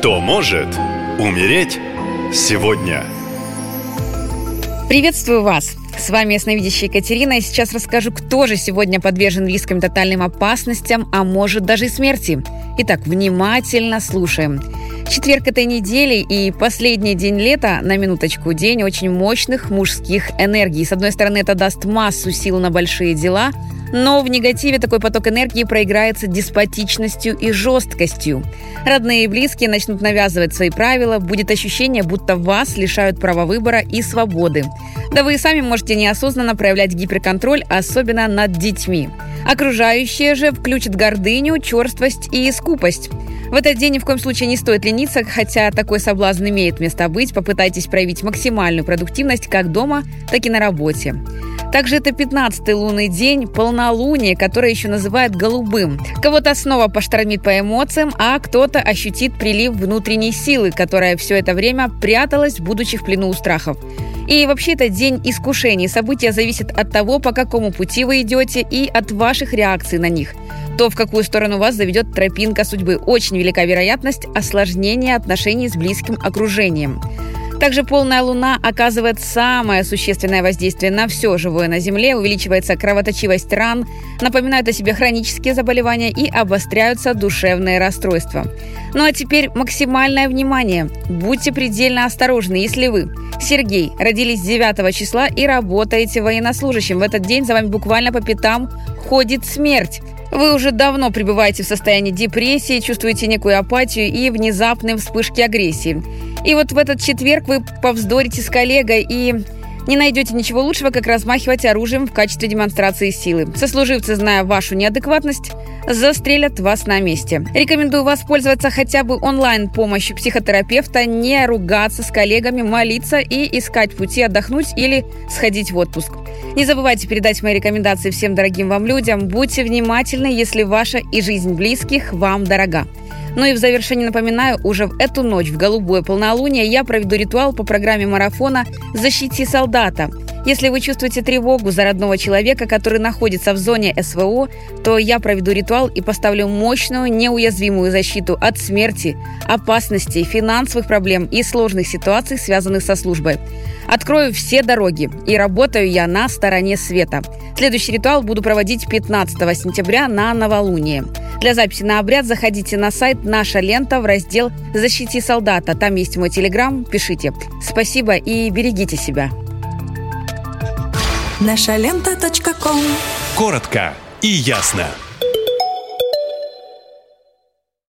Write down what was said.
Кто может умереть сегодня? Приветствую вас! С вами ясновидящая Екатерина, и сейчас расскажу, кто же сегодня подвержен рискам тотальным опасностям, а может даже и смерти. Итак, внимательно слушаем. Четверг этой недели и последний день лета, на минуточку, день очень мощных мужских энергий. С одной стороны, это даст массу сил на большие дела, но в негативе такой поток энергии проиграется деспотичностью и жесткостью. Родные и близкие начнут навязывать свои правила, будет ощущение, будто вас лишают права выбора и свободы. Да вы и сами можете неосознанно проявлять гиперконтроль, особенно над детьми. Окружающие же включат гордыню, черствость и скупость. В этот день ни в коем случае не стоит лениться, хотя такой соблазн имеет место быть. Попытайтесь проявить максимальную продуктивность как дома, так и на работе. Также это 15-й лунный день, полнолуние, которое еще называют голубым. Кого-то снова поштормит по эмоциям, а кто-то ощутит прилив внутренней силы, которая все это время пряталась, будучи в плену у страхов. И вообще это день искушений. События зависят от того, по какому пути вы идете и от ваших реакций на них. То, в какую сторону вас заведет тропинка судьбы. Очень велика вероятность осложнения отношений с близким окружением. Также полная луна оказывает самое существенное воздействие на все живое на Земле, увеличивается кровоточивость ран, напоминают о себе хронические заболевания и обостряются душевные расстройства. Ну а теперь максимальное внимание. Будьте предельно осторожны, если вы, Сергей, родились 9 числа и работаете военнослужащим. В этот день за вами буквально по пятам ходит смерть. Вы уже давно пребываете в состоянии депрессии, чувствуете некую апатию и внезапные вспышки агрессии. И вот в этот четверг вы повздорите с коллегой и не найдете ничего лучшего, как размахивать оружием в качестве демонстрации силы. Сослуживцы, зная вашу неадекватность, застрелят вас на месте. Рекомендую воспользоваться хотя бы онлайн-помощью психотерапевта, не ругаться с коллегами, молиться и искать пути отдохнуть или сходить в отпуск. Не забывайте передать мои рекомендации всем дорогим вам людям. Будьте внимательны, если ваша и жизнь близких вам дорога. Ну и в завершении напоминаю, уже в эту ночь, в голубое полнолуние, я проведу ритуал по программе марафона «Защити солдата». Если вы чувствуете тревогу за родного человека, который находится в зоне СВО, то я проведу ритуал и поставлю мощную, неуязвимую защиту от смерти, опасностей, финансовых проблем и сложных ситуаций, связанных со службой. Открою все дороги, и работаю я на стороне света. Следующий ритуал буду проводить 15 сентября на новолуние. Для записи на обряд заходите на сайт «Наша лента» в раздел «Защити солдата». Там есть мой телеграм. Пишите. Спасибо и берегите себя. Наша лента. Коротко и ясно.